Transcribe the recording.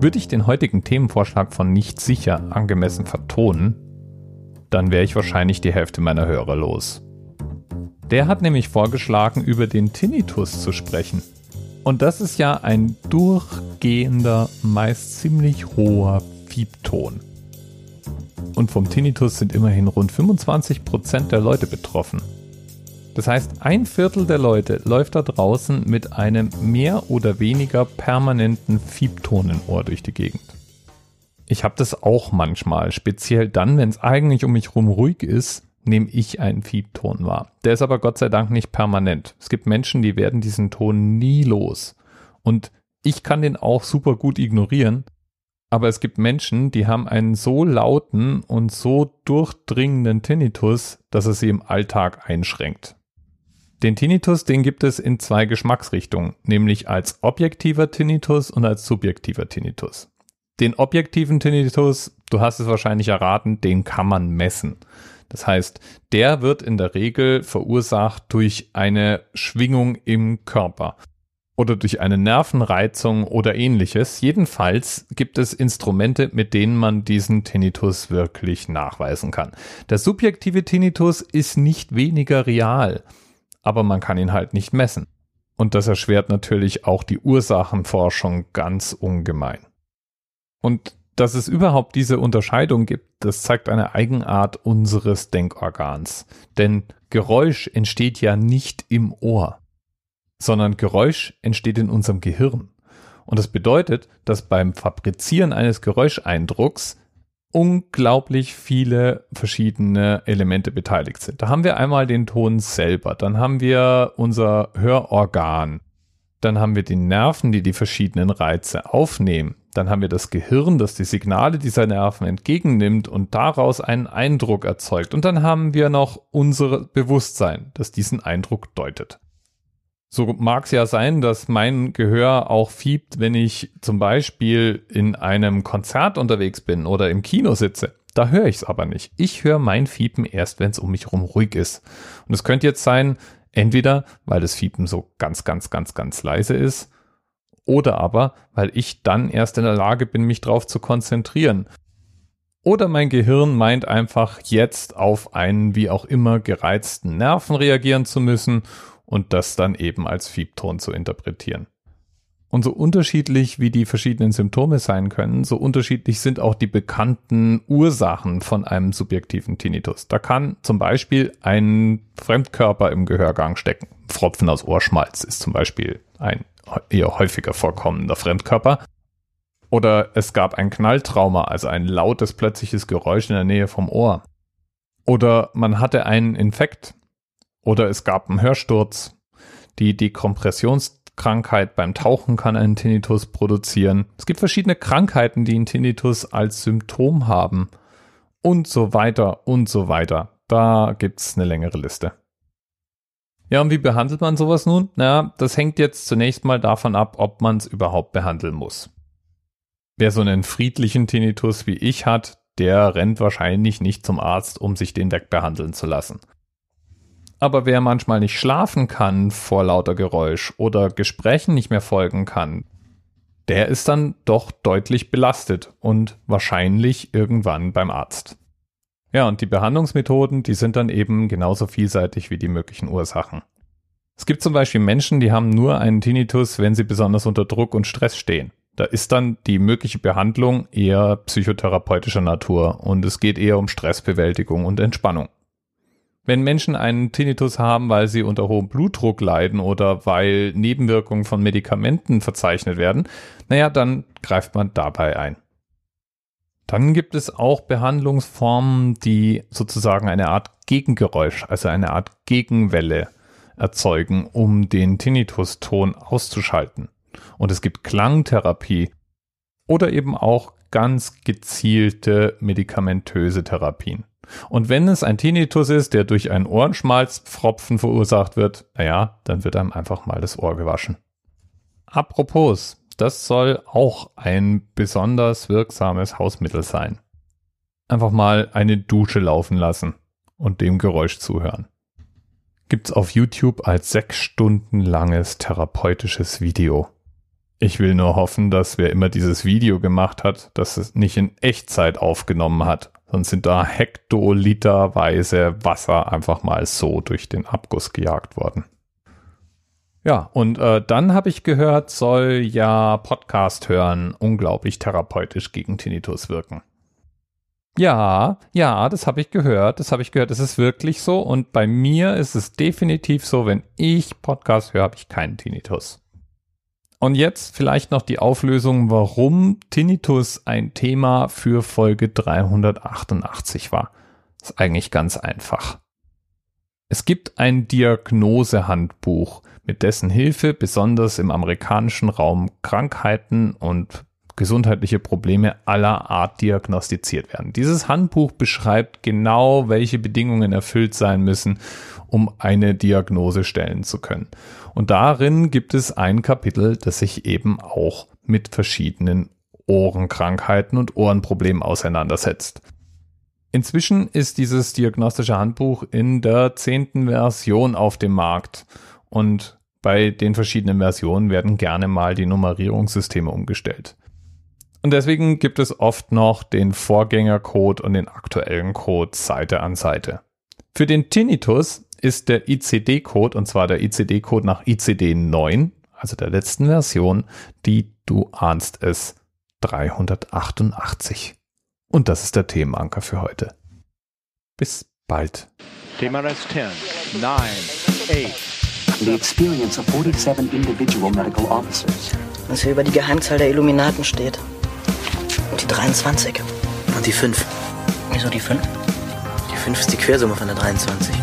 Würde ich den heutigen Themenvorschlag von nicht sicher angemessen vertonen, dann wäre ich wahrscheinlich die Hälfte meiner Hörer los. Der hat nämlich vorgeschlagen, über den Tinnitus zu sprechen. Und das ist ja ein durchgehender, meist ziemlich hoher Fiebton. Und vom Tinnitus sind immerhin rund 25% der Leute betroffen. Das heißt, ein Viertel der Leute läuft da draußen mit einem mehr oder weniger permanenten Fiebton im Ohr durch die Gegend. Ich habe das auch manchmal, speziell dann, wenn es eigentlich um mich rum ruhig ist, nehme ich einen Fiebton wahr. Der ist aber Gott sei Dank nicht permanent. Es gibt Menschen, die werden diesen Ton nie los. Und ich kann den auch super gut ignorieren. Aber es gibt Menschen, die haben einen so lauten und so durchdringenden Tinnitus, dass er sie im Alltag einschränkt. Den Tinnitus, den gibt es in zwei Geschmacksrichtungen, nämlich als objektiver Tinnitus und als subjektiver Tinnitus. Den objektiven Tinnitus, du hast es wahrscheinlich erraten, den kann man messen. Das heißt, der wird in der Regel verursacht durch eine Schwingung im Körper oder durch eine Nervenreizung oder ähnliches. Jedenfalls gibt es Instrumente, mit denen man diesen Tinnitus wirklich nachweisen kann. Der subjektive Tinnitus ist nicht weniger real, aber man kann ihn halt nicht messen. Und das erschwert natürlich auch die Ursachenforschung ganz ungemein. Und dass es überhaupt diese Unterscheidung gibt, das zeigt eine Eigenart unseres Denkorgans. Denn Geräusch entsteht ja nicht im Ohr, sondern Geräusch entsteht in unserem Gehirn. Und das bedeutet, dass beim Fabrizieren eines Geräuscheindrucks unglaublich viele verschiedene Elemente beteiligt sind. Da haben wir einmal den Ton selber, dann haben wir unser Hörorgan, dann haben wir die Nerven, die die verschiedenen Reize aufnehmen. Dann haben wir das Gehirn, das die Signale dieser Nerven entgegennimmt und daraus einen Eindruck erzeugt. Und dann haben wir noch unser Bewusstsein, das diesen Eindruck deutet. So mag es ja sein, dass mein Gehör auch fiebt, wenn ich zum Beispiel in einem Konzert unterwegs bin oder im Kino sitze. Da höre ich es aber nicht. Ich höre mein Fiepen erst, wenn es um mich herum ruhig ist. Und es könnte jetzt sein, Entweder, weil das Fiepen so ganz, ganz, ganz, ganz leise ist, oder aber, weil ich dann erst in der Lage bin, mich drauf zu konzentrieren. Oder mein Gehirn meint einfach jetzt auf einen wie auch immer gereizten Nerven reagieren zu müssen und das dann eben als Fiebton zu interpretieren. Und so unterschiedlich wie die verschiedenen Symptome sein können, so unterschiedlich sind auch die bekannten Ursachen von einem subjektiven Tinnitus. Da kann zum Beispiel ein Fremdkörper im Gehörgang stecken. Pfropfen aus Ohrschmalz ist zum Beispiel ein eher häufiger vorkommender Fremdkörper. Oder es gab ein Knalltrauma, also ein lautes plötzliches Geräusch in der Nähe vom Ohr. Oder man hatte einen Infekt. Oder es gab einen Hörsturz. Die Dekompressions Krankheit beim Tauchen kann einen Tinnitus produzieren. Es gibt verschiedene Krankheiten, die einen Tinnitus als Symptom haben. Und so weiter und so weiter. Da gibt's eine längere Liste. Ja, und wie behandelt man sowas nun? Na, das hängt jetzt zunächst mal davon ab, ob man es überhaupt behandeln muss. Wer so einen friedlichen Tinnitus wie ich hat, der rennt wahrscheinlich nicht zum Arzt, um sich den wegbehandeln zu lassen. Aber wer manchmal nicht schlafen kann vor lauter Geräusch oder Gesprächen nicht mehr folgen kann, der ist dann doch deutlich belastet und wahrscheinlich irgendwann beim Arzt. Ja, und die Behandlungsmethoden, die sind dann eben genauso vielseitig wie die möglichen Ursachen. Es gibt zum Beispiel Menschen, die haben nur einen Tinnitus, wenn sie besonders unter Druck und Stress stehen. Da ist dann die mögliche Behandlung eher psychotherapeutischer Natur und es geht eher um Stressbewältigung und Entspannung. Wenn Menschen einen Tinnitus haben, weil sie unter hohem Blutdruck leiden oder weil Nebenwirkungen von Medikamenten verzeichnet werden, naja, dann greift man dabei ein. Dann gibt es auch Behandlungsformen, die sozusagen eine Art Gegengeräusch, also eine Art Gegenwelle erzeugen, um den Tinnituston auszuschalten. Und es gibt Klangtherapie oder eben auch ganz gezielte medikamentöse Therapien. Und wenn es ein Tinnitus ist, der durch einen Ohrenschmalzpfropfen verursacht wird, naja, dann wird einem einfach mal das Ohr gewaschen. Apropos, das soll auch ein besonders wirksames Hausmittel sein. Einfach mal eine Dusche laufen lassen und dem Geräusch zuhören. Gibt's auf YouTube als sechs Stunden langes therapeutisches Video. Ich will nur hoffen, dass wer immer dieses Video gemacht hat, dass es nicht in Echtzeit aufgenommen hat. Sonst sind da hektoliterweise Wasser einfach mal so durch den Abguss gejagt worden. Ja, und äh, dann habe ich gehört, soll ja Podcast hören unglaublich therapeutisch gegen Tinnitus wirken. Ja, ja, das habe ich gehört. Das habe ich gehört. Das ist wirklich so. Und bei mir ist es definitiv so, wenn ich Podcast höre, habe ich keinen Tinnitus. Und jetzt vielleicht noch die Auflösung, warum Tinnitus ein Thema für Folge 388 war. Ist eigentlich ganz einfach. Es gibt ein Diagnosehandbuch, mit dessen Hilfe besonders im amerikanischen Raum Krankheiten und gesundheitliche Probleme aller Art diagnostiziert werden. Dieses Handbuch beschreibt genau, welche Bedingungen erfüllt sein müssen, um eine Diagnose stellen zu können. Und darin gibt es ein Kapitel, das sich eben auch mit verschiedenen Ohrenkrankheiten und Ohrenproblemen auseinandersetzt. Inzwischen ist dieses diagnostische Handbuch in der zehnten Version auf dem Markt und bei den verschiedenen Versionen werden gerne mal die Nummerierungssysteme umgestellt. Und deswegen gibt es oft noch den Vorgängercode und den aktuellen Code Seite an Seite. Für den Tinnitus ist der ICD-Code, und zwar der ICD-Code nach ICD 9, also der letzten Version, die du ahnst es 388. Und das ist der Themenanker für heute. Bis bald. Thema Rest 10, 9, 8. The experience of 47 individual medical officers. Was hier über die Geheimzahl der Illuminaten steht. Und die 23. Und die 5. Wieso die 5? Die 5 ist die Quersumme von der 23.